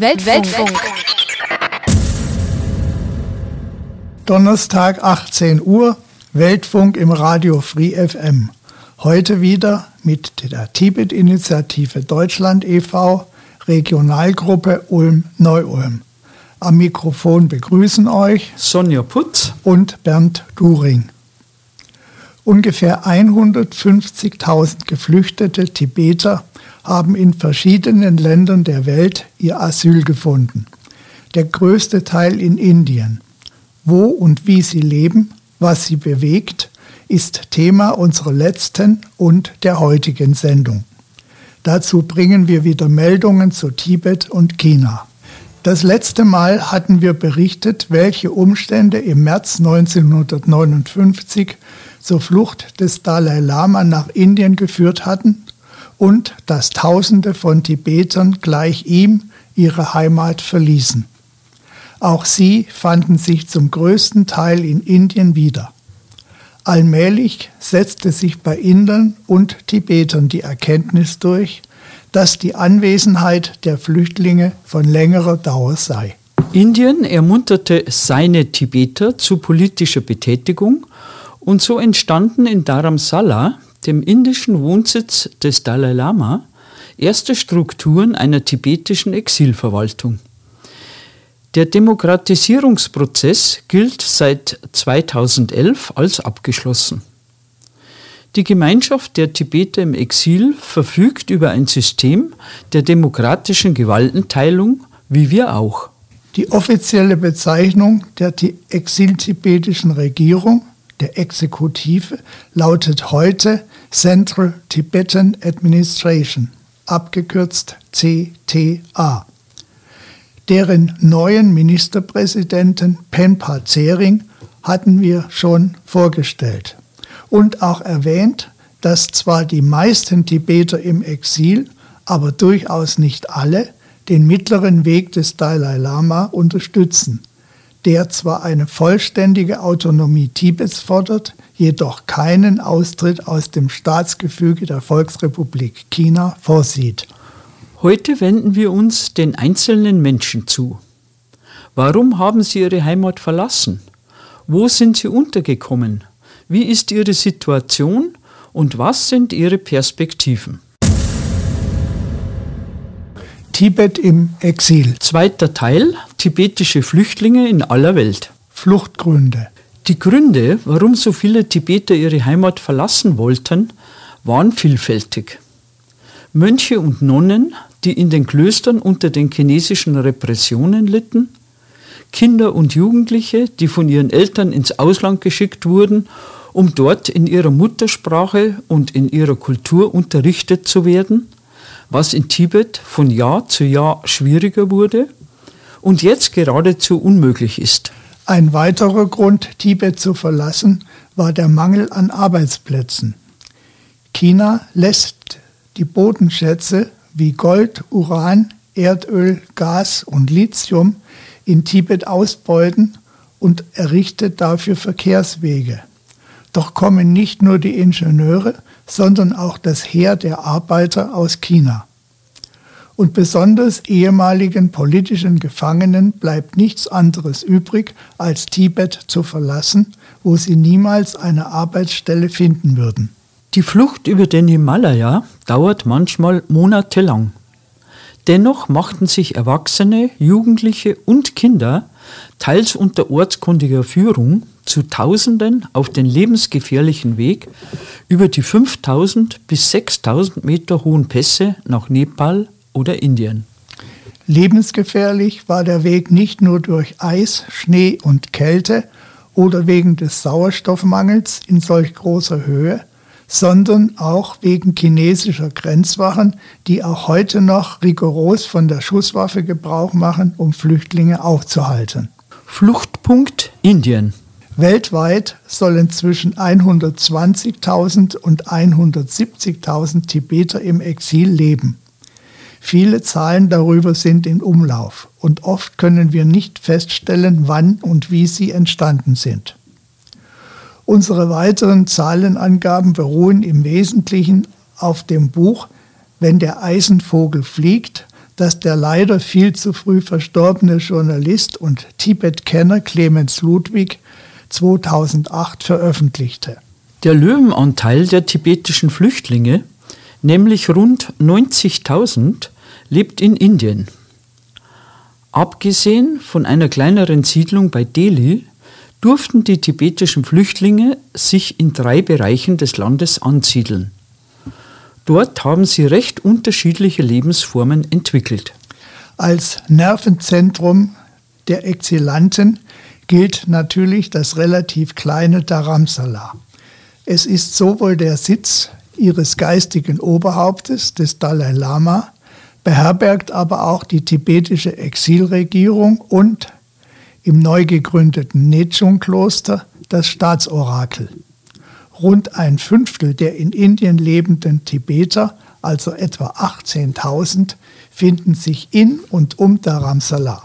Weltfunk. Donnerstag 18 Uhr, Weltfunk im Radio Free FM. Heute wieder mit der Tibet-Initiative Deutschland e.V., Regionalgruppe Ulm-Neu-Ulm. Am Mikrofon begrüßen euch Sonja Putz und Bernd During. Ungefähr 150.000 geflüchtete Tibeter haben in verschiedenen Ländern der Welt ihr Asyl gefunden. Der größte Teil in Indien. Wo und wie sie leben, was sie bewegt, ist Thema unserer letzten und der heutigen Sendung. Dazu bringen wir wieder Meldungen zu Tibet und China. Das letzte Mal hatten wir berichtet, welche Umstände im März 1959 zur Flucht des Dalai Lama nach Indien geführt hatten und dass Tausende von Tibetern gleich ihm ihre Heimat verließen. Auch sie fanden sich zum größten Teil in Indien wieder. Allmählich setzte sich bei Indern und Tibetern die Erkenntnis durch, dass die Anwesenheit der Flüchtlinge von längerer Dauer sei. Indien ermunterte seine Tibeter zu politischer Betätigung und so entstanden in Dharamsala, dem indischen Wohnsitz des Dalai Lama, erste Strukturen einer tibetischen Exilverwaltung. Der Demokratisierungsprozess gilt seit 2011 als abgeschlossen. Die Gemeinschaft der Tibeter im Exil verfügt über ein System der demokratischen Gewaltenteilung, wie wir auch. Die offizielle Bezeichnung der exiltibetischen Regierung der Exekutive lautet heute Central Tibetan Administration, abgekürzt CTA. Deren neuen Ministerpräsidenten Penpa Zering hatten wir schon vorgestellt und auch erwähnt, dass zwar die meisten Tibeter im Exil, aber durchaus nicht alle, den mittleren Weg des Dalai Lama unterstützen – der zwar eine vollständige Autonomie Tibets fordert, jedoch keinen Austritt aus dem Staatsgefüge der Volksrepublik China vorsieht. Heute wenden wir uns den einzelnen Menschen zu. Warum haben sie ihre Heimat verlassen? Wo sind sie untergekommen? Wie ist ihre Situation und was sind ihre Perspektiven? Tibet im Exil. Zweiter Teil, tibetische Flüchtlinge in aller Welt. Fluchtgründe. Die Gründe, warum so viele Tibeter ihre Heimat verlassen wollten, waren vielfältig. Mönche und Nonnen, die in den Klöstern unter den chinesischen Repressionen litten, Kinder und Jugendliche, die von ihren Eltern ins Ausland geschickt wurden, um dort in ihrer Muttersprache und in ihrer Kultur unterrichtet zu werden, was in Tibet von Jahr zu Jahr schwieriger wurde und jetzt geradezu unmöglich ist. Ein weiterer Grund, Tibet zu verlassen, war der Mangel an Arbeitsplätzen. China lässt die Bodenschätze wie Gold, Uran, Erdöl, Gas und Lithium in Tibet ausbeuten und errichtet dafür Verkehrswege. Doch kommen nicht nur die Ingenieure, sondern auch das Heer der Arbeiter aus China. Und besonders ehemaligen politischen Gefangenen bleibt nichts anderes übrig, als Tibet zu verlassen, wo sie niemals eine Arbeitsstelle finden würden. Die Flucht über den Himalaya dauert manchmal monatelang. Dennoch machten sich Erwachsene, Jugendliche und Kinder, teils unter ortskundiger Führung, zu Tausenden auf den lebensgefährlichen Weg über die 5000 bis 6000 Meter hohen Pässe nach Nepal oder Indien. Lebensgefährlich war der Weg nicht nur durch Eis, Schnee und Kälte oder wegen des Sauerstoffmangels in solch großer Höhe, sondern auch wegen chinesischer Grenzwachen, die auch heute noch rigoros von der Schusswaffe Gebrauch machen, um Flüchtlinge aufzuhalten. Fluchtpunkt Indien. Weltweit sollen zwischen 120.000 und 170.000 Tibeter im Exil leben. Viele Zahlen darüber sind in Umlauf und oft können wir nicht feststellen, wann und wie sie entstanden sind. Unsere weiteren Zahlenangaben beruhen im Wesentlichen auf dem Buch Wenn der Eisenvogel fliegt, das der leider viel zu früh verstorbene Journalist und Tibet-Kenner Clemens Ludwig 2008 veröffentlichte. Der Löwenanteil der tibetischen Flüchtlinge, nämlich rund 90.000, lebt in Indien. Abgesehen von einer kleineren Siedlung bei Delhi durften die tibetischen Flüchtlinge sich in drei Bereichen des Landes ansiedeln. Dort haben sie recht unterschiedliche Lebensformen entwickelt. Als Nervenzentrum der Exilanten gilt natürlich das relativ kleine Dharamsala. Es ist sowohl der Sitz ihres geistigen Oberhauptes, des Dalai Lama, beherbergt aber auch die tibetische Exilregierung und im neu gegründeten Nechung-Kloster das Staatsorakel. Rund ein Fünftel der in Indien lebenden Tibeter, also etwa 18.000, finden sich in und um Dharamsala.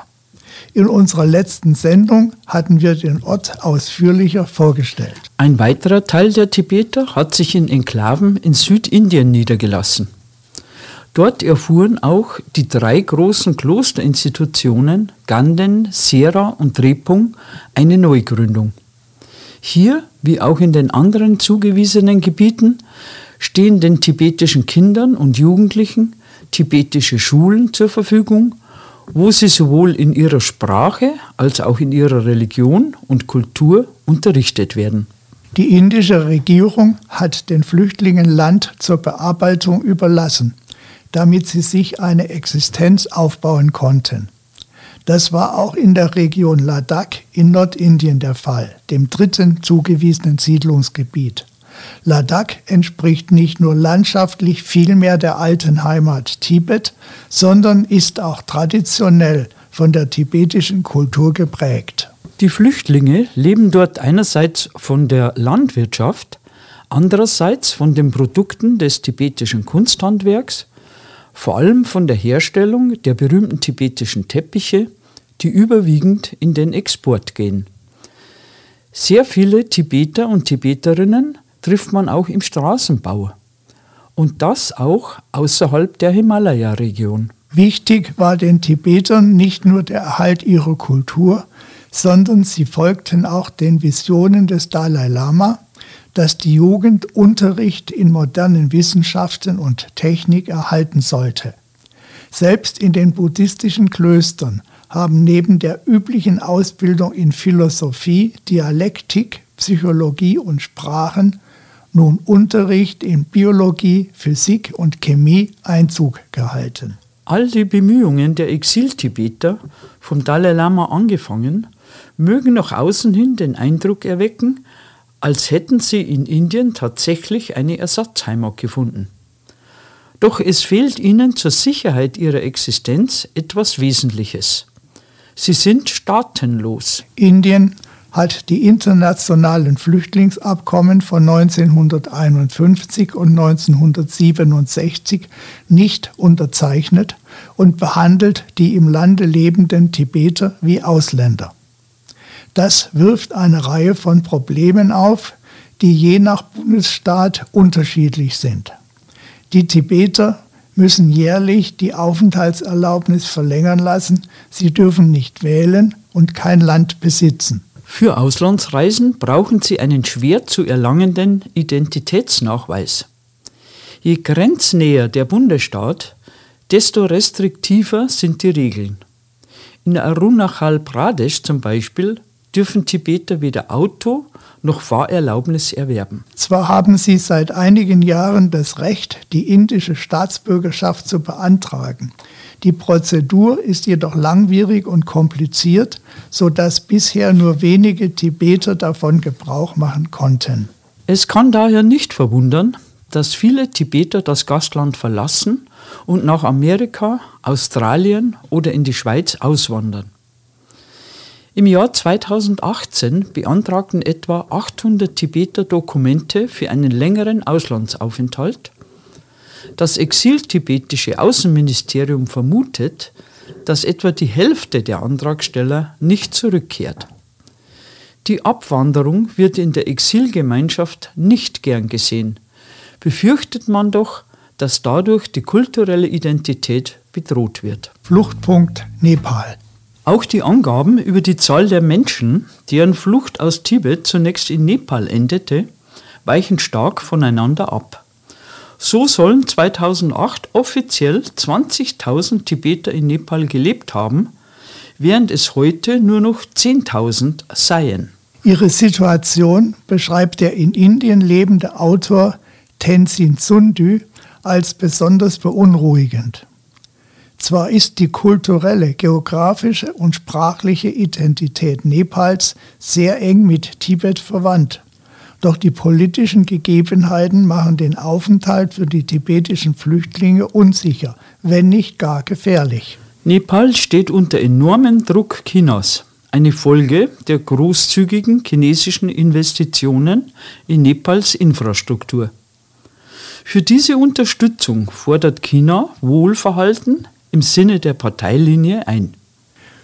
In unserer letzten Sendung hatten wir den Ort ausführlicher vorgestellt. Ein weiterer Teil der Tibeter hat sich in Enklaven in Südindien niedergelassen. Dort erfuhren auch die drei großen Klosterinstitutionen Ganden, Sera und Drepung eine Neugründung. Hier, wie auch in den anderen zugewiesenen Gebieten, stehen den tibetischen Kindern und Jugendlichen tibetische Schulen zur Verfügung, wo sie sowohl in ihrer Sprache als auch in ihrer Religion und Kultur unterrichtet werden. Die indische Regierung hat den Flüchtlingen Land zur Bearbeitung überlassen, damit sie sich eine Existenz aufbauen konnten. Das war auch in der Region Ladakh in Nordindien der Fall, dem dritten zugewiesenen Siedlungsgebiet. Ladakh entspricht nicht nur landschaftlich viel mehr der alten Heimat Tibet, sondern ist auch traditionell von der tibetischen Kultur geprägt. Die Flüchtlinge leben dort einerseits von der Landwirtschaft, andererseits von den Produkten des tibetischen Kunsthandwerks, vor allem von der Herstellung der berühmten tibetischen Teppiche, die überwiegend in den Export gehen. Sehr viele Tibeter und Tibeterinnen trifft man auch im Straßenbau. Und das auch außerhalb der Himalaya-Region. Wichtig war den Tibetern nicht nur der Erhalt ihrer Kultur, sondern sie folgten auch den Visionen des Dalai Lama, dass die Jugend Unterricht in modernen Wissenschaften und Technik erhalten sollte. Selbst in den buddhistischen Klöstern haben neben der üblichen Ausbildung in Philosophie, Dialektik, Psychologie und Sprachen nun Unterricht in Biologie, Physik und Chemie Einzug gehalten. All die Bemühungen der Exil-Tibeter, vom Dalai Lama angefangen, mögen nach außen hin den Eindruck erwecken, als hätten sie in Indien tatsächlich eine Ersatzheimat gefunden. Doch es fehlt ihnen zur Sicherheit ihrer Existenz etwas Wesentliches. Sie sind staatenlos. Indien hat die internationalen Flüchtlingsabkommen von 1951 und 1967 nicht unterzeichnet und behandelt die im Lande lebenden Tibeter wie Ausländer. Das wirft eine Reihe von Problemen auf, die je nach Bundesstaat unterschiedlich sind. Die Tibeter müssen jährlich die Aufenthaltserlaubnis verlängern lassen, sie dürfen nicht wählen und kein Land besitzen. Für Auslandsreisen brauchen Sie einen schwer zu erlangenden Identitätsnachweis. Je grenznäher der Bundesstaat, desto restriktiver sind die Regeln. In Arunachal Pradesh zum Beispiel dürfen Tibeter weder Auto noch Fahrerlaubnis erwerben. Zwar haben sie seit einigen Jahren das Recht, die indische Staatsbürgerschaft zu beantragen. Die Prozedur ist jedoch langwierig und kompliziert, sodass bisher nur wenige Tibeter davon Gebrauch machen konnten. Es kann daher nicht verwundern, dass viele Tibeter das Gastland verlassen und nach Amerika, Australien oder in die Schweiz auswandern. Im Jahr 2018 beantragten etwa 800 Tibeter Dokumente für einen längeren Auslandsaufenthalt das exiltibetische Außenministerium vermutet, dass etwa die Hälfte der Antragsteller nicht zurückkehrt. Die Abwanderung wird in der Exilgemeinschaft nicht gern gesehen, befürchtet man doch, dass dadurch die kulturelle Identität bedroht wird. Fluchtpunkt Nepal. Auch die Angaben über die Zahl der Menschen, deren Flucht aus Tibet zunächst in Nepal endete, weichen stark voneinander ab. So sollen 2008 offiziell 20.000 Tibeter in Nepal gelebt haben, während es heute nur noch 10.000 seien. Ihre Situation beschreibt der in Indien lebende Autor Tenzin Sundu als besonders beunruhigend. Zwar ist die kulturelle, geografische und sprachliche Identität Nepals sehr eng mit Tibet verwandt, doch die politischen Gegebenheiten machen den Aufenthalt für die tibetischen Flüchtlinge unsicher, wenn nicht gar gefährlich. Nepal steht unter enormem Druck Chinas, eine Folge der großzügigen chinesischen Investitionen in Nepals Infrastruktur. Für diese Unterstützung fordert China Wohlverhalten im Sinne der Parteilinie ein.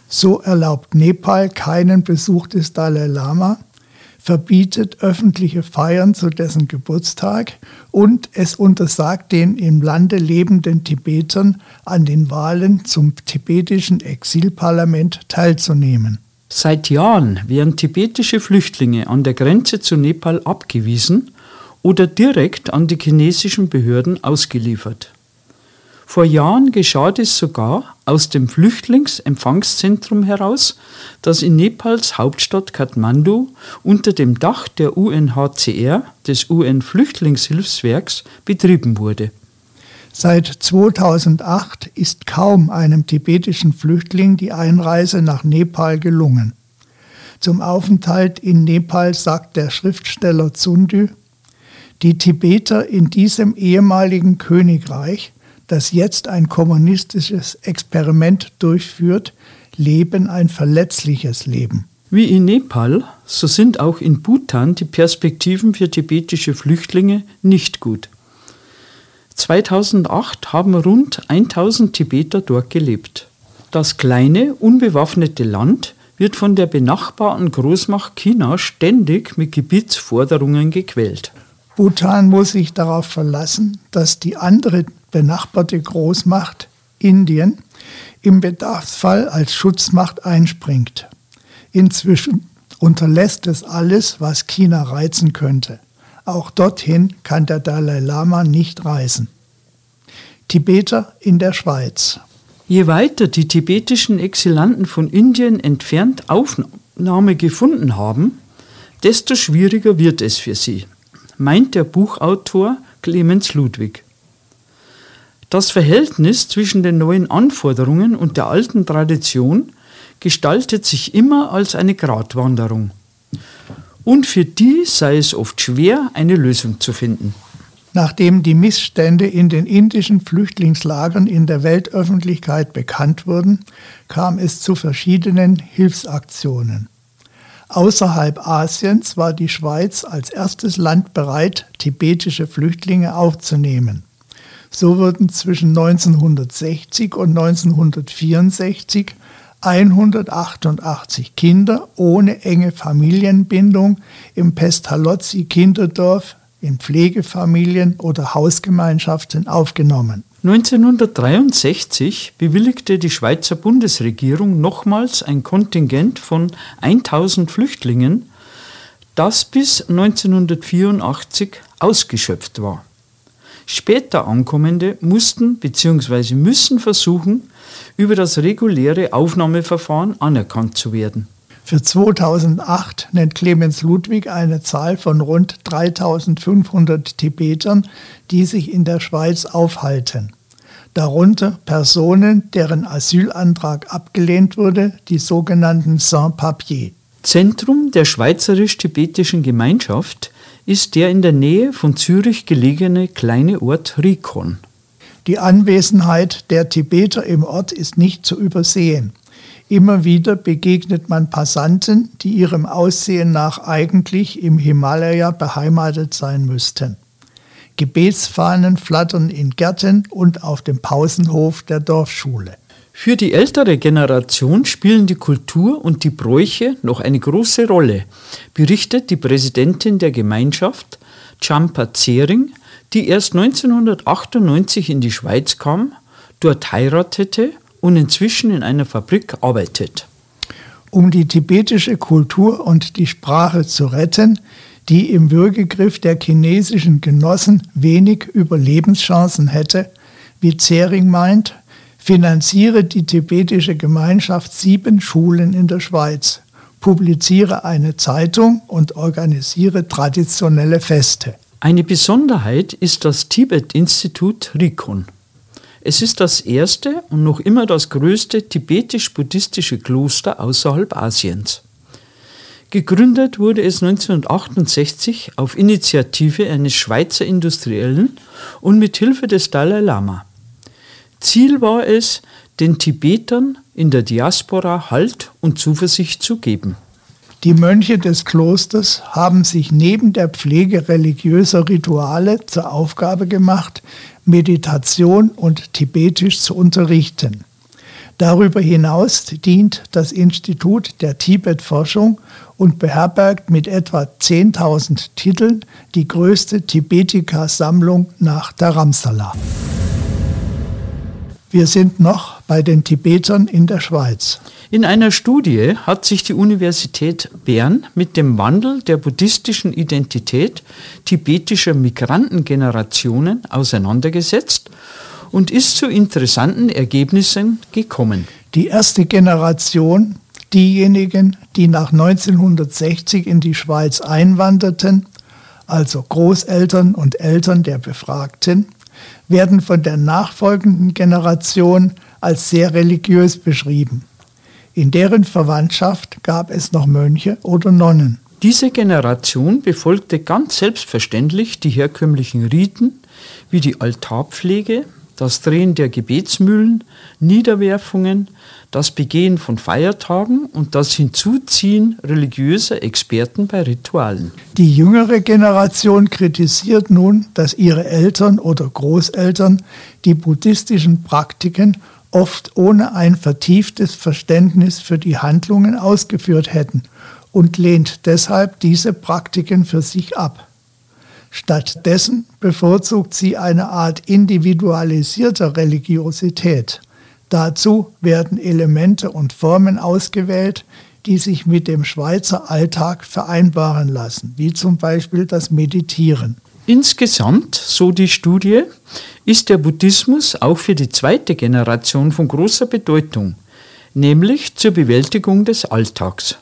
So erlaubt Nepal keinen Besuch des Dalai Lama, verbietet öffentliche Feiern zu dessen Geburtstag und es untersagt den im Lande lebenden Tibetern an den Wahlen zum tibetischen Exilparlament teilzunehmen. Seit Jahren werden tibetische Flüchtlinge an der Grenze zu Nepal abgewiesen oder direkt an die chinesischen Behörden ausgeliefert. Vor Jahren geschah dies sogar aus dem Flüchtlingsempfangszentrum heraus, das in Nepals Hauptstadt Kathmandu unter dem Dach der UNHCR, des UN-Flüchtlingshilfswerks, betrieben wurde. Seit 2008 ist kaum einem tibetischen Flüchtling die Einreise nach Nepal gelungen. Zum Aufenthalt in Nepal sagt der Schriftsteller Zundu, die Tibeter in diesem ehemaligen Königreich, das jetzt ein kommunistisches Experiment durchführt, leben ein verletzliches Leben. Wie in Nepal, so sind auch in Bhutan die Perspektiven für tibetische Flüchtlinge nicht gut. 2008 haben rund 1000 Tibeter dort gelebt. Das kleine, unbewaffnete Land wird von der benachbarten Großmacht China ständig mit Gebietsforderungen gequält. Bhutan muss sich darauf verlassen, dass die andere benachbarte Großmacht Indien im Bedarfsfall als Schutzmacht einspringt. Inzwischen unterlässt es alles, was China reizen könnte. Auch dorthin kann der Dalai Lama nicht reisen. Tibeter in der Schweiz. Je weiter die tibetischen Exilanten von Indien entfernt Aufnahme gefunden haben, desto schwieriger wird es für sie meint der Buchautor Clemens Ludwig. Das Verhältnis zwischen den neuen Anforderungen und der alten Tradition gestaltet sich immer als eine Gratwanderung. Und für die sei es oft schwer, eine Lösung zu finden. Nachdem die Missstände in den indischen Flüchtlingslagern in der Weltöffentlichkeit bekannt wurden, kam es zu verschiedenen Hilfsaktionen. Außerhalb Asiens war die Schweiz als erstes Land bereit, tibetische Flüchtlinge aufzunehmen. So wurden zwischen 1960 und 1964 188 Kinder ohne enge Familienbindung im Pestalozzi Kinderdorf in Pflegefamilien oder Hausgemeinschaften aufgenommen. 1963 bewilligte die Schweizer Bundesregierung nochmals ein Kontingent von 1000 Flüchtlingen, das bis 1984 ausgeschöpft war. Später Ankommende mussten bzw. müssen versuchen, über das reguläre Aufnahmeverfahren anerkannt zu werden. Für 2008 nennt Clemens Ludwig eine Zahl von rund 3500 Tibetern, die sich in der Schweiz aufhalten. Darunter Personen, deren Asylantrag abgelehnt wurde, die sogenannten Sans-Papiers. Zentrum der schweizerisch-tibetischen Gemeinschaft ist der in der Nähe von Zürich gelegene kleine Ort Rikon. Die Anwesenheit der Tibeter im Ort ist nicht zu übersehen. Immer wieder begegnet man Passanten, die ihrem Aussehen nach eigentlich im Himalaya beheimatet sein müssten. Gebetsfahnen flattern in Gärten und auf dem Pausenhof der Dorfschule. Für die ältere Generation spielen die Kultur und die Bräuche noch eine große Rolle, berichtet die Präsidentin der Gemeinschaft, Champa Zering, die erst 1998 in die Schweiz kam dort heiratete und inzwischen in einer Fabrik arbeitet. Um die tibetische Kultur und die Sprache zu retten, die im Würgegriff der chinesischen Genossen wenig Überlebenschancen hätte, wie Zering meint, finanziere die tibetische Gemeinschaft sieben Schulen in der Schweiz, publiziere eine Zeitung und organisiere traditionelle Feste. Eine Besonderheit ist das Tibet-Institut Rikon. Es ist das erste und noch immer das größte tibetisch-buddhistische Kloster außerhalb Asiens. Gegründet wurde es 1968 auf Initiative eines Schweizer Industriellen und mit Hilfe des Dalai Lama. Ziel war es, den Tibetern in der Diaspora Halt und Zuversicht zu geben. Die Mönche des Klosters haben sich neben der Pflege religiöser Rituale zur Aufgabe gemacht, Meditation und Tibetisch zu unterrichten. Darüber hinaus dient das Institut der Tibet-Forschung und beherbergt mit etwa 10.000 Titeln die größte Tibetika-Sammlung nach Dharamsala. Wir sind noch bei den Tibetern in der Schweiz. In einer Studie hat sich die Universität Bern mit dem Wandel der buddhistischen Identität tibetischer Migrantengenerationen auseinandergesetzt und ist zu interessanten Ergebnissen gekommen. Die erste Generation, diejenigen, die nach 1960 in die Schweiz einwanderten, also Großeltern und Eltern der Befragten, werden von der nachfolgenden Generation als sehr religiös beschrieben. In deren Verwandtschaft gab es noch Mönche oder Nonnen. Diese Generation befolgte ganz selbstverständlich die herkömmlichen Riten wie die Altarpflege, das Drehen der Gebetsmühlen, Niederwerfungen, das Begehen von Feiertagen und das Hinzuziehen religiöser Experten bei Ritualen. Die jüngere Generation kritisiert nun, dass ihre Eltern oder Großeltern die buddhistischen Praktiken oft ohne ein vertieftes Verständnis für die Handlungen ausgeführt hätten und lehnt deshalb diese Praktiken für sich ab. Stattdessen bevorzugt sie eine Art individualisierter Religiosität. Dazu werden Elemente und Formen ausgewählt, die sich mit dem Schweizer Alltag vereinbaren lassen, wie zum Beispiel das Meditieren. Insgesamt, so die Studie, ist der Buddhismus auch für die zweite Generation von großer Bedeutung, nämlich zur Bewältigung des Alltags.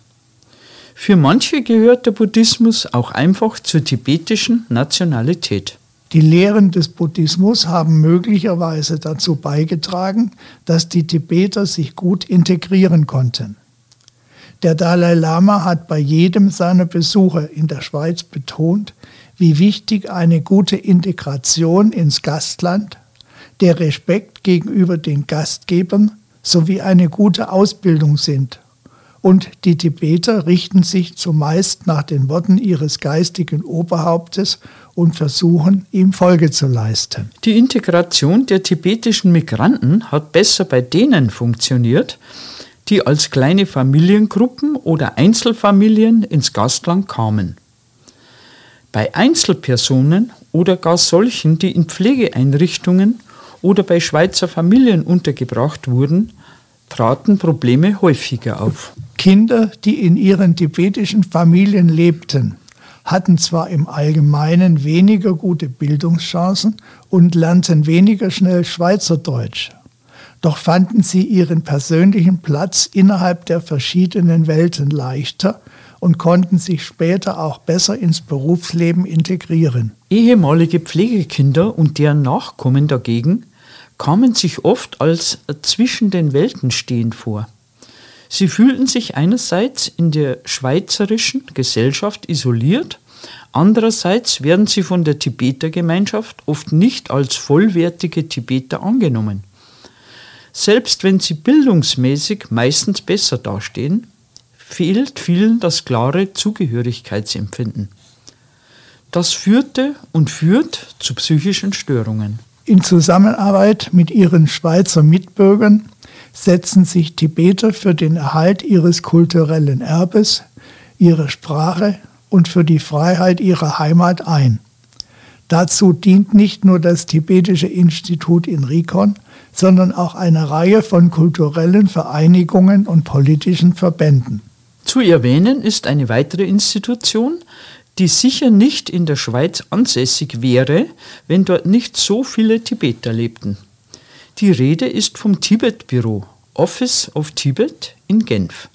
Für manche gehört der Buddhismus auch einfach zur tibetischen Nationalität. Die Lehren des Buddhismus haben möglicherweise dazu beigetragen, dass die Tibeter sich gut integrieren konnten. Der Dalai Lama hat bei jedem seiner Besuche in der Schweiz betont, wie wichtig eine gute Integration ins Gastland, der Respekt gegenüber den Gastgebern sowie eine gute Ausbildung sind und die Tibeter richten sich zumeist nach den Worten ihres geistigen Oberhauptes und versuchen, ihm Folge zu leisten. Die Integration der tibetischen Migranten hat besser bei denen funktioniert, die als kleine Familiengruppen oder Einzelfamilien ins Gastland kamen. Bei Einzelpersonen oder gar solchen, die in Pflegeeinrichtungen oder bei Schweizer Familien untergebracht wurden, traten Probleme häufiger auf. Kinder, die in ihren tibetischen Familien lebten, hatten zwar im Allgemeinen weniger gute Bildungschancen und lernten weniger schnell Schweizerdeutsch, doch fanden sie ihren persönlichen Platz innerhalb der verschiedenen Welten leichter und konnten sich später auch besser ins Berufsleben integrieren. Ehemalige Pflegekinder und deren Nachkommen dagegen kamen sich oft als zwischen den Welten stehend vor. Sie fühlten sich einerseits in der schweizerischen Gesellschaft isoliert, andererseits werden sie von der Tibeter-Gemeinschaft oft nicht als vollwertige Tibeter angenommen. Selbst wenn sie bildungsmäßig meistens besser dastehen, fehlt vielen das klare Zugehörigkeitsempfinden. Das führte und führt zu psychischen Störungen. In Zusammenarbeit mit ihren Schweizer Mitbürgern setzen sich Tibeter für den Erhalt ihres kulturellen Erbes, ihrer Sprache und für die Freiheit ihrer Heimat ein. Dazu dient nicht nur das Tibetische Institut in Rikon, sondern auch eine Reihe von kulturellen Vereinigungen und politischen Verbänden. Zu erwähnen ist eine weitere Institution, die sicher nicht in der Schweiz ansässig wäre, wenn dort nicht so viele Tibeter lebten. Die Rede ist vom Tibet-Büro, Office of Tibet in Genf.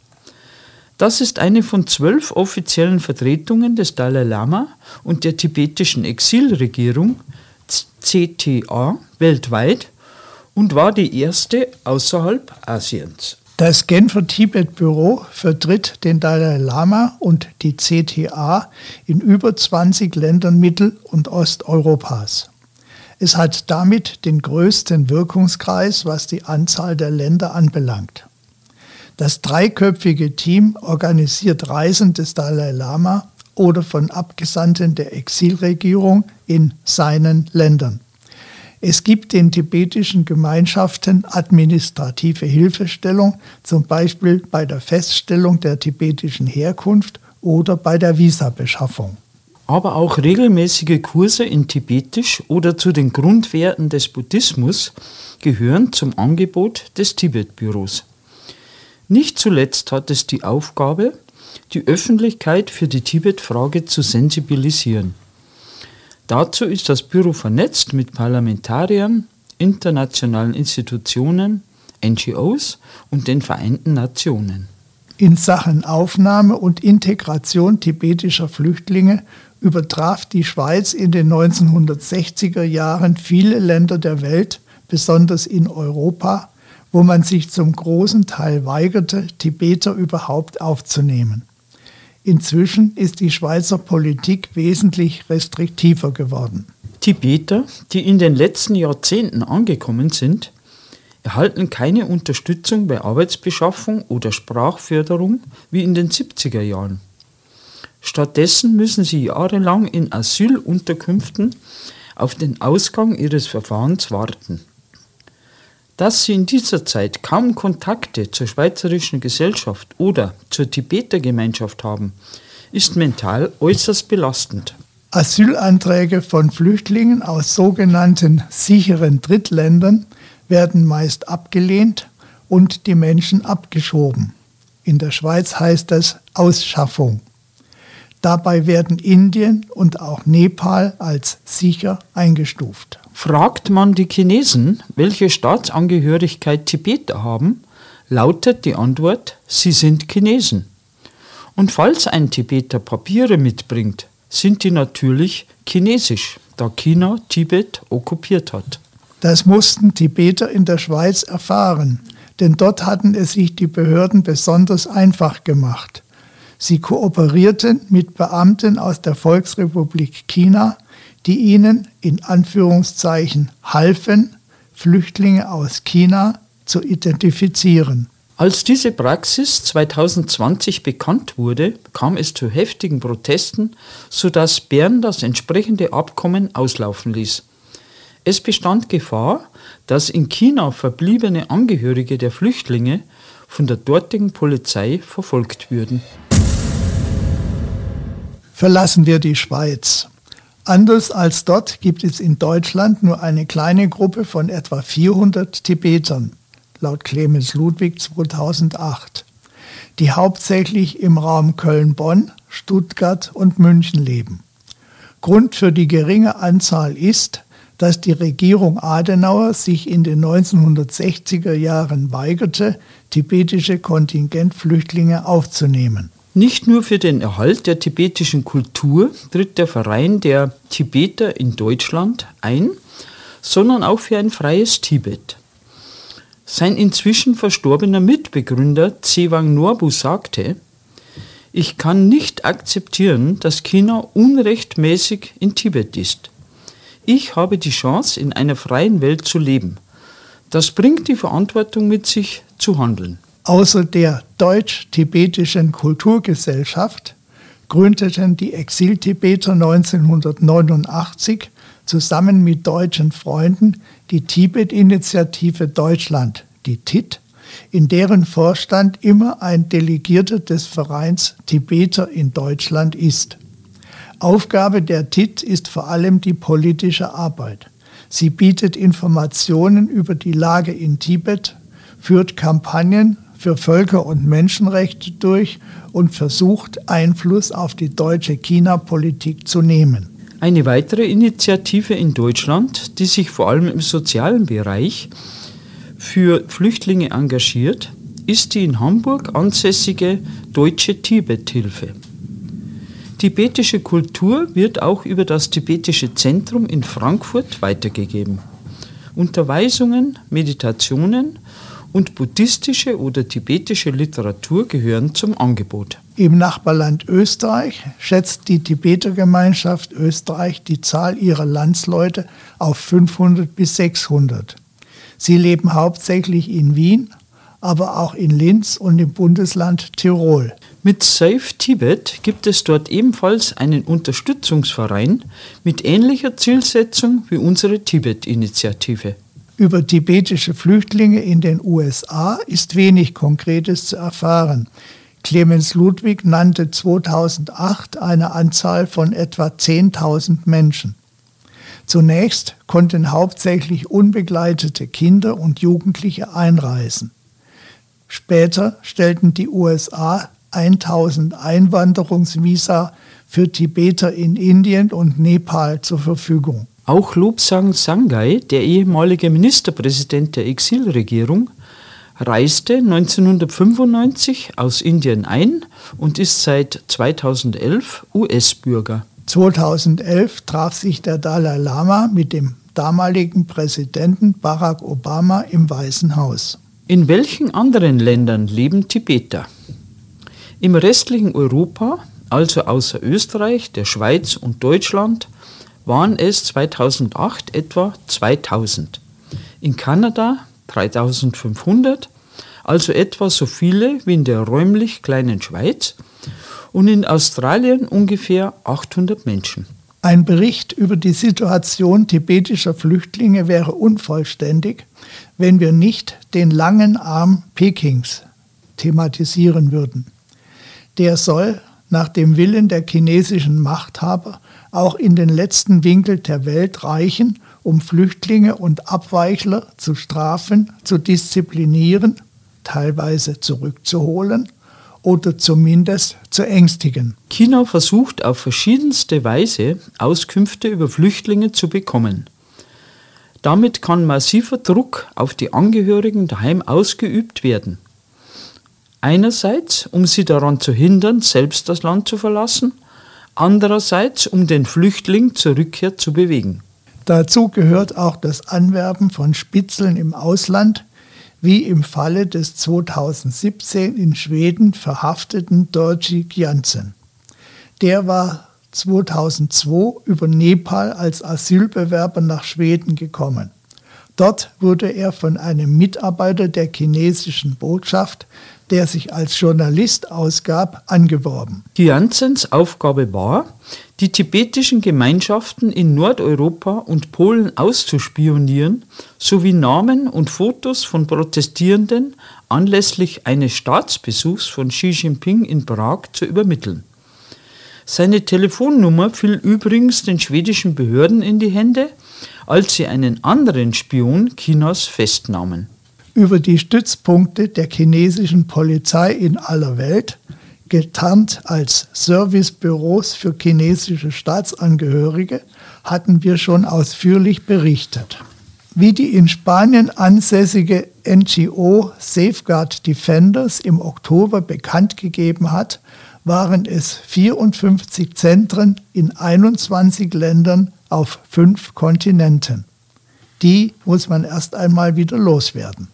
Das ist eine von zwölf offiziellen Vertretungen des Dalai Lama und der tibetischen Exilregierung CTA weltweit und war die erste außerhalb Asiens. Das Genfer Tibet-Büro vertritt den Dalai Lama und die CTA in über 20 Ländern Mittel- und Osteuropas. Es hat damit den größten Wirkungskreis, was die Anzahl der Länder anbelangt. Das dreiköpfige Team organisiert Reisen des Dalai Lama oder von Abgesandten der Exilregierung in seinen Ländern. Es gibt den tibetischen Gemeinschaften administrative Hilfestellung, zum Beispiel bei der Feststellung der tibetischen Herkunft oder bei der Visabeschaffung. Aber auch regelmäßige Kurse in Tibetisch oder zu den Grundwerten des Buddhismus gehören zum Angebot des Tibet-Büros. Nicht zuletzt hat es die Aufgabe, die Öffentlichkeit für die Tibet-Frage zu sensibilisieren. Dazu ist das Büro vernetzt mit Parlamentariern, internationalen Institutionen, NGOs und den Vereinten Nationen. In Sachen Aufnahme und Integration tibetischer Flüchtlinge übertraf die Schweiz in den 1960er Jahren viele Länder der Welt, besonders in Europa, wo man sich zum großen Teil weigerte, Tibeter überhaupt aufzunehmen. Inzwischen ist die Schweizer Politik wesentlich restriktiver geworden. Tibeter, die in den letzten Jahrzehnten angekommen sind, erhalten keine Unterstützung bei Arbeitsbeschaffung oder Sprachförderung wie in den 70er Jahren. Stattdessen müssen sie jahrelang in Asylunterkünften auf den Ausgang ihres Verfahrens warten. Dass sie in dieser Zeit kaum Kontakte zur schweizerischen Gesellschaft oder zur Tibeter-Gemeinschaft haben, ist mental äußerst belastend. Asylanträge von Flüchtlingen aus sogenannten sicheren Drittländern werden meist abgelehnt und die Menschen abgeschoben. In der Schweiz heißt das Ausschaffung. Dabei werden Indien und auch Nepal als sicher eingestuft. Fragt man die Chinesen, welche Staatsangehörigkeit Tibeter haben, lautet die Antwort, sie sind Chinesen. Und falls ein Tibeter Papiere mitbringt, sind die natürlich chinesisch, da China Tibet okkupiert hat. Das mussten Tibeter in der Schweiz erfahren, denn dort hatten es sich die Behörden besonders einfach gemacht. Sie kooperierten mit Beamten aus der Volksrepublik China, die ihnen in Anführungszeichen halfen, Flüchtlinge aus China zu identifizieren. Als diese Praxis 2020 bekannt wurde, kam es zu heftigen Protesten, sodass Bern das entsprechende Abkommen auslaufen ließ. Es bestand Gefahr, dass in China verbliebene Angehörige der Flüchtlinge von der dortigen Polizei verfolgt würden. Verlassen wir die Schweiz. Anders als dort gibt es in Deutschland nur eine kleine Gruppe von etwa 400 Tibetern, laut Clemens Ludwig 2008, die hauptsächlich im Raum Köln-Bonn, Stuttgart und München leben. Grund für die geringe Anzahl ist, dass die Regierung Adenauer sich in den 1960er Jahren weigerte, tibetische Kontingentflüchtlinge aufzunehmen. Nicht nur für den Erhalt der tibetischen Kultur tritt der Verein der Tibeter in Deutschland ein, sondern auch für ein freies Tibet. Sein inzwischen verstorbener Mitbegründer Zewang Norbu sagte, ich kann nicht akzeptieren, dass China unrechtmäßig in Tibet ist. Ich habe die Chance, in einer freien Welt zu leben. Das bringt die Verantwortung mit sich, zu handeln. Außer der Deutsch-Tibetischen Kulturgesellschaft gründeten die Exil-Tibeter 1989 zusammen mit deutschen Freunden die Tibet-Initiative Deutschland, die TIT, in deren Vorstand immer ein Delegierter des Vereins Tibeter in Deutschland ist. Aufgabe der TIT ist vor allem die politische Arbeit. Sie bietet Informationen über die Lage in Tibet, führt Kampagnen für Völker- und Menschenrechte durch und versucht, Einfluss auf die deutsche China-Politik zu nehmen. Eine weitere Initiative in Deutschland, die sich vor allem im sozialen Bereich für Flüchtlinge engagiert, ist die in Hamburg ansässige Deutsche Tibet-Hilfe. Tibetische Kultur wird auch über das Tibetische Zentrum in Frankfurt weitergegeben. Unterweisungen, Meditationen und buddhistische oder tibetische Literatur gehören zum Angebot. Im Nachbarland Österreich schätzt die Tibetergemeinschaft Österreich die Zahl ihrer Landsleute auf 500 bis 600. Sie leben hauptsächlich in Wien, aber auch in Linz und im Bundesland Tirol. Mit Save Tibet gibt es dort ebenfalls einen Unterstützungsverein mit ähnlicher Zielsetzung wie unsere Tibet-Initiative. Über tibetische Flüchtlinge in den USA ist wenig Konkretes zu erfahren. Clemens Ludwig nannte 2008 eine Anzahl von etwa 10.000 Menschen. Zunächst konnten hauptsächlich unbegleitete Kinder und Jugendliche einreisen. Später stellten die USA 1000 Einwanderungsvisa für Tibeter in Indien und Nepal zur Verfügung. Auch Lobsang Sangai, der ehemalige Ministerpräsident der Exilregierung, reiste 1995 aus Indien ein und ist seit 2011 US-Bürger. 2011 traf sich der Dalai Lama mit dem damaligen Präsidenten Barack Obama im Weißen Haus. In welchen anderen Ländern leben Tibeter? Im restlichen Europa, also außer Österreich, der Schweiz und Deutschland, waren es 2008 etwa 2000. In Kanada 3500, also etwa so viele wie in der räumlich kleinen Schweiz, und in Australien ungefähr 800 Menschen. Ein Bericht über die Situation tibetischer Flüchtlinge wäre unvollständig, wenn wir nicht den langen Arm Pekings thematisieren würden. Der soll nach dem Willen der chinesischen Machthaber auch in den letzten Winkel der Welt reichen, um Flüchtlinge und Abweichler zu strafen, zu disziplinieren, teilweise zurückzuholen oder zumindest zu ängstigen. China versucht auf verschiedenste Weise Auskünfte über Flüchtlinge zu bekommen. Damit kann massiver Druck auf die Angehörigen daheim ausgeübt werden. Einerseits, um sie daran zu hindern, selbst das Land zu verlassen, andererseits, um den Flüchtling zur Rückkehr zu bewegen. Dazu gehört auch das Anwerben von Spitzeln im Ausland, wie im Falle des 2017 in Schweden verhafteten Dorji Jansen. Der war 2002 über Nepal als Asylbewerber nach Schweden gekommen. Dort wurde er von einem Mitarbeiter der chinesischen Botschaft der sich als Journalist ausgab, angeworben. Jansens Aufgabe war, die tibetischen Gemeinschaften in Nordeuropa und Polen auszuspionieren sowie Namen und Fotos von Protestierenden anlässlich eines Staatsbesuchs von Xi Jinping in Prag zu übermitteln. Seine Telefonnummer fiel übrigens den schwedischen Behörden in die Hände, als sie einen anderen Spion Chinas festnahmen über die Stützpunkte der chinesischen Polizei in aller Welt, getarnt als Servicebüros für chinesische Staatsangehörige, hatten wir schon ausführlich berichtet. Wie die in Spanien ansässige NGO Safeguard Defenders im Oktober bekannt gegeben hat, waren es 54 Zentren in 21 Ländern auf fünf Kontinenten. Die muss man erst einmal wieder loswerden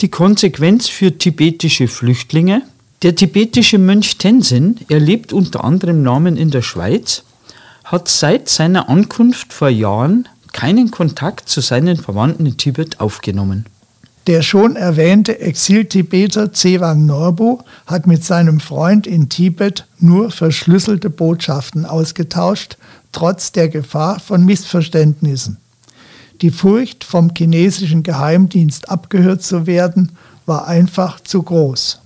die Konsequenz für tibetische Flüchtlinge. Der tibetische Mönch Tenzin, er lebt unter anderem Namen in der Schweiz, hat seit seiner Ankunft vor Jahren keinen Kontakt zu seinen Verwandten in Tibet aufgenommen. Der schon erwähnte Exil-Tibeter Zewang Norbu hat mit seinem Freund in Tibet nur verschlüsselte Botschaften ausgetauscht, trotz der Gefahr von Missverständnissen. Die Furcht, vom chinesischen Geheimdienst abgehört zu werden, war einfach zu groß.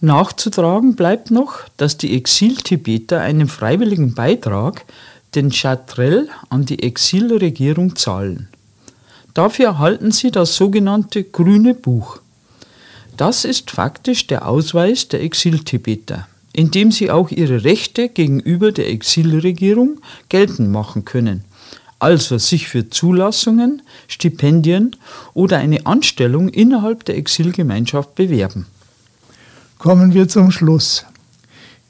Nachzutragen bleibt noch, dass die Exil-Tibeter einen freiwilligen Beitrag, den Chatrel, an die Exilregierung zahlen. Dafür erhalten sie das sogenannte Grüne Buch. Das ist faktisch der Ausweis der Exiltibeter, in dem sie auch ihre Rechte gegenüber der Exilregierung geltend machen können, also sich für Zulassungen, Stipendien oder eine Anstellung innerhalb der Exilgemeinschaft bewerben. Kommen wir zum Schluss.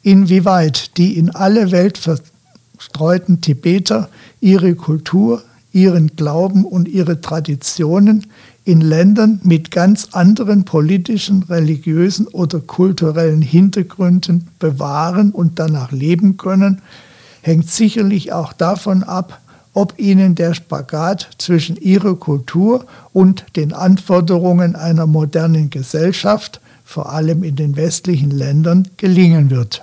Inwieweit die in alle Welt verstreuten Tibeter ihre Kultur, ihren Glauben und ihre Traditionen in Ländern mit ganz anderen politischen, religiösen oder kulturellen Hintergründen bewahren und danach leben können, hängt sicherlich auch davon ab, ob ihnen der Spagat zwischen ihrer Kultur und den Anforderungen einer modernen Gesellschaft, vor allem in den westlichen Ländern, gelingen wird.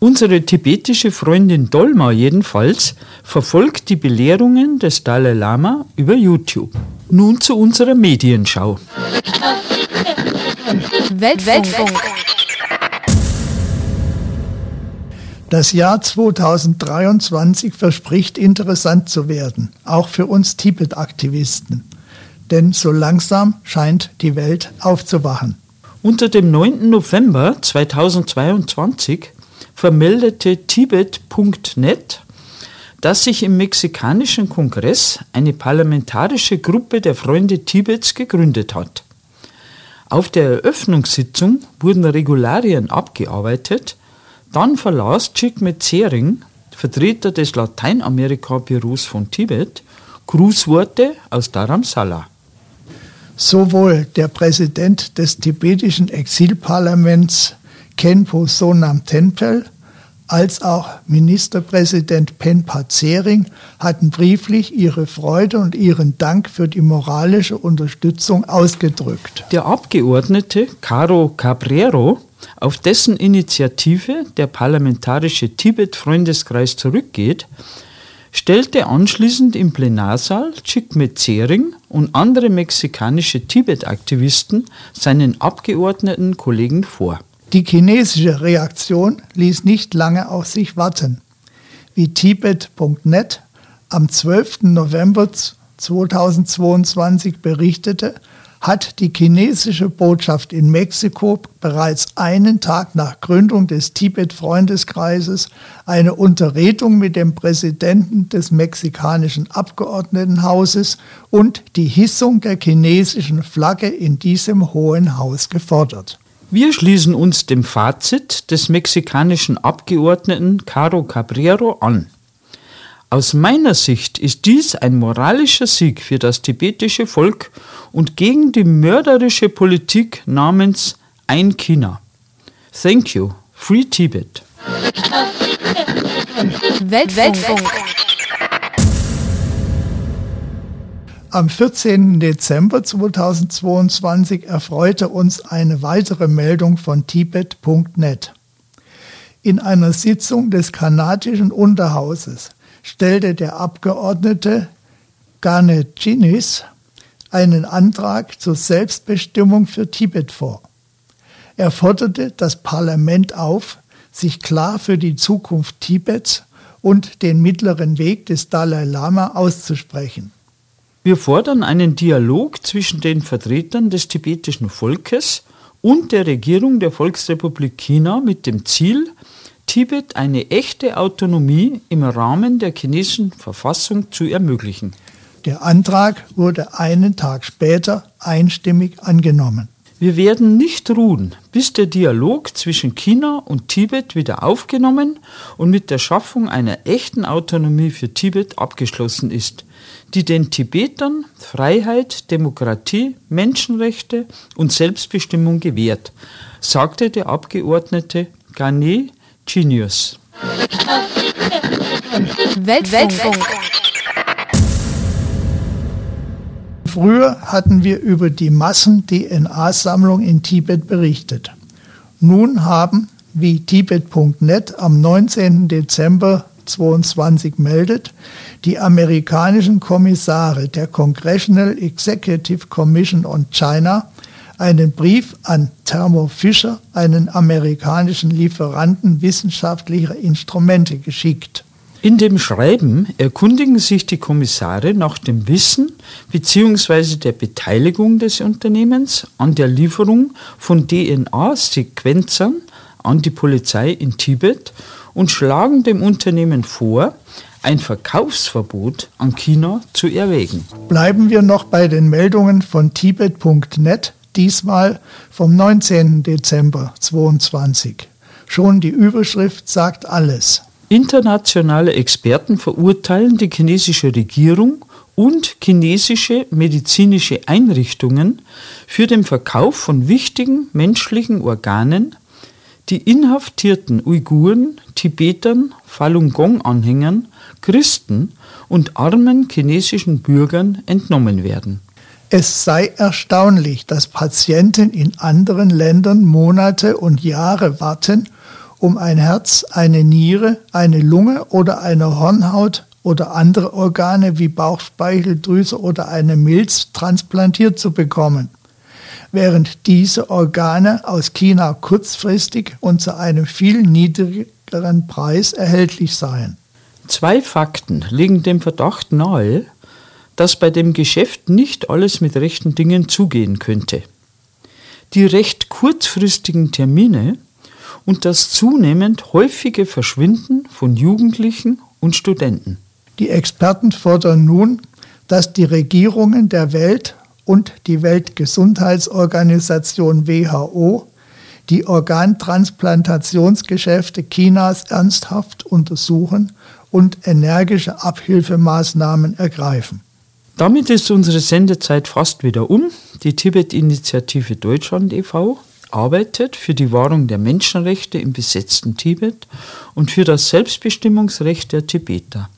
Unsere tibetische Freundin Dolma jedenfalls verfolgt die Belehrungen des Dalai Lama über YouTube. Nun zu unserer Medienschau. Weltfunk. Das Jahr 2023 verspricht interessant zu werden, auch für uns Tibet-Aktivisten. Denn so langsam scheint die Welt aufzuwachen. Unter dem 9. November 2022 vermeldete Tibet.net, dass sich im mexikanischen Kongress eine parlamentarische Gruppe der Freunde Tibets gegründet hat. Auf der Eröffnungssitzung wurden Regularien abgearbeitet, dann verlas Chikmet Zering, Vertreter des Lateinamerika-Büros von Tibet, Grußworte aus Dharamsala. Sowohl der Präsident des tibetischen Exilparlaments Kenpo Sonam Tenpel als auch Ministerpräsident Penpa Zering hatten brieflich ihre Freude und ihren Dank für die moralische Unterstützung ausgedrückt. Der Abgeordnete Caro Cabrero, auf dessen Initiative der parlamentarische Tibet-Freundeskreis zurückgeht, stellte anschließend im Plenarsaal Chikmet Zering und andere mexikanische Tibet-Aktivisten seinen Abgeordneten Kollegen vor. Die chinesische Reaktion ließ nicht lange auf sich warten. Wie Tibet.net am 12. November 2022 berichtete, hat die chinesische Botschaft in Mexiko bereits einen Tag nach Gründung des Tibet-Freundeskreises eine Unterredung mit dem Präsidenten des mexikanischen Abgeordnetenhauses und die Hissung der chinesischen Flagge in diesem Hohen Haus gefordert. Wir schließen uns dem Fazit des mexikanischen Abgeordneten Caro Cabrero an. Aus meiner Sicht ist dies ein moralischer Sieg für das tibetische Volk und gegen die mörderische Politik namens Ein China. Thank you. Free Tibet. Weltfunk. Am 14. Dezember 2022 erfreute uns eine weitere Meldung von Tibet.net. In einer Sitzung des kanadischen Unterhauses stellte der Abgeordnete Garnet Chinis einen Antrag zur Selbstbestimmung für Tibet vor. Er forderte das Parlament auf, sich klar für die Zukunft Tibets und den mittleren Weg des Dalai Lama auszusprechen. Wir fordern einen Dialog zwischen den Vertretern des tibetischen Volkes und der Regierung der Volksrepublik China mit dem Ziel, Tibet eine echte Autonomie im Rahmen der chinesischen Verfassung zu ermöglichen. Der Antrag wurde einen Tag später einstimmig angenommen. Wir werden nicht ruhen, bis der Dialog zwischen China und Tibet wieder aufgenommen und mit der Schaffung einer echten Autonomie für Tibet abgeschlossen ist die den Tibetern Freiheit, Demokratie, Menschenrechte und Selbstbestimmung gewährt, sagte der Abgeordnete Gane Genius. Weltfunk. Früher hatten wir über die Massen-DNA-Sammlung in Tibet berichtet. Nun haben, wie Tibet.net am 19. Dezember 22 meldet, die amerikanischen Kommissare der Congressional Executive Commission on China einen Brief an Thermo Fisher, einen amerikanischen Lieferanten wissenschaftlicher Instrumente, geschickt. In dem Schreiben erkundigen sich die Kommissare nach dem Wissen bzw. der Beteiligung des Unternehmens an der Lieferung von DNA-Sequenzern an die Polizei in Tibet und schlagen dem Unternehmen vor, ein Verkaufsverbot an China zu erwägen. Bleiben wir noch bei den Meldungen von Tibet.net, diesmal vom 19. Dezember 2022. Schon die Überschrift sagt alles. Internationale Experten verurteilen die chinesische Regierung und chinesische medizinische Einrichtungen für den Verkauf von wichtigen menschlichen Organen, die inhaftierten Uiguren, Tibetern, Falun Gong-Anhängern, Christen und armen chinesischen Bürgern entnommen werden. Es sei erstaunlich, dass Patienten in anderen Ländern Monate und Jahre warten, um ein Herz, eine Niere, eine Lunge oder eine Hornhaut oder andere Organe wie Bauchspeicheldrüse oder eine Milz transplantiert zu bekommen, während diese Organe aus China kurzfristig und zu einem viel niedrigeren Preis erhältlich seien. Zwei Fakten legen dem Verdacht nahe, dass bei dem Geschäft nicht alles mit rechten Dingen zugehen könnte. Die recht kurzfristigen Termine und das zunehmend häufige Verschwinden von Jugendlichen und Studenten. Die Experten fordern nun, dass die Regierungen der Welt und die Weltgesundheitsorganisation WHO die Organtransplantationsgeschäfte Chinas ernsthaft untersuchen und energische Abhilfemaßnahmen ergreifen. Damit ist unsere Sendezeit fast wieder um. Die Tibet-Initiative Deutschland e.V arbeitet für die Wahrung der Menschenrechte im besetzten Tibet und für das Selbstbestimmungsrecht der Tibeter.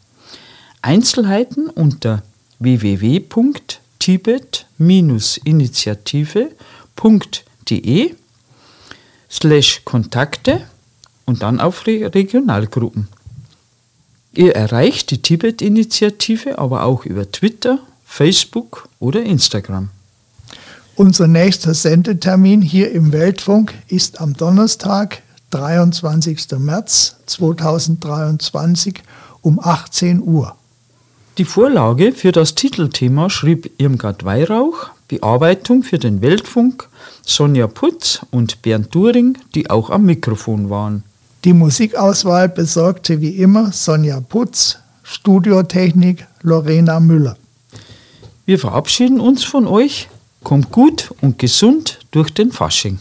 Einzelheiten unter www.tibet-initiative.de slash Kontakte und dann auf Regionalgruppen. Ihr erreicht die Tibet-Initiative aber auch über Twitter, Facebook oder Instagram. Unser nächster Sendetermin hier im Weltfunk ist am Donnerstag, 23. März 2023 um 18 Uhr. Die Vorlage für das Titelthema schrieb Irmgard Weihrauch, Bearbeitung für den Weltfunk Sonja Putz und Bernd During, die auch am Mikrofon waren. Die Musikauswahl besorgte wie immer Sonja Putz, Studiotechnik Lorena Müller. Wir verabschieden uns von euch Kommt gut und gesund durch den Fasching.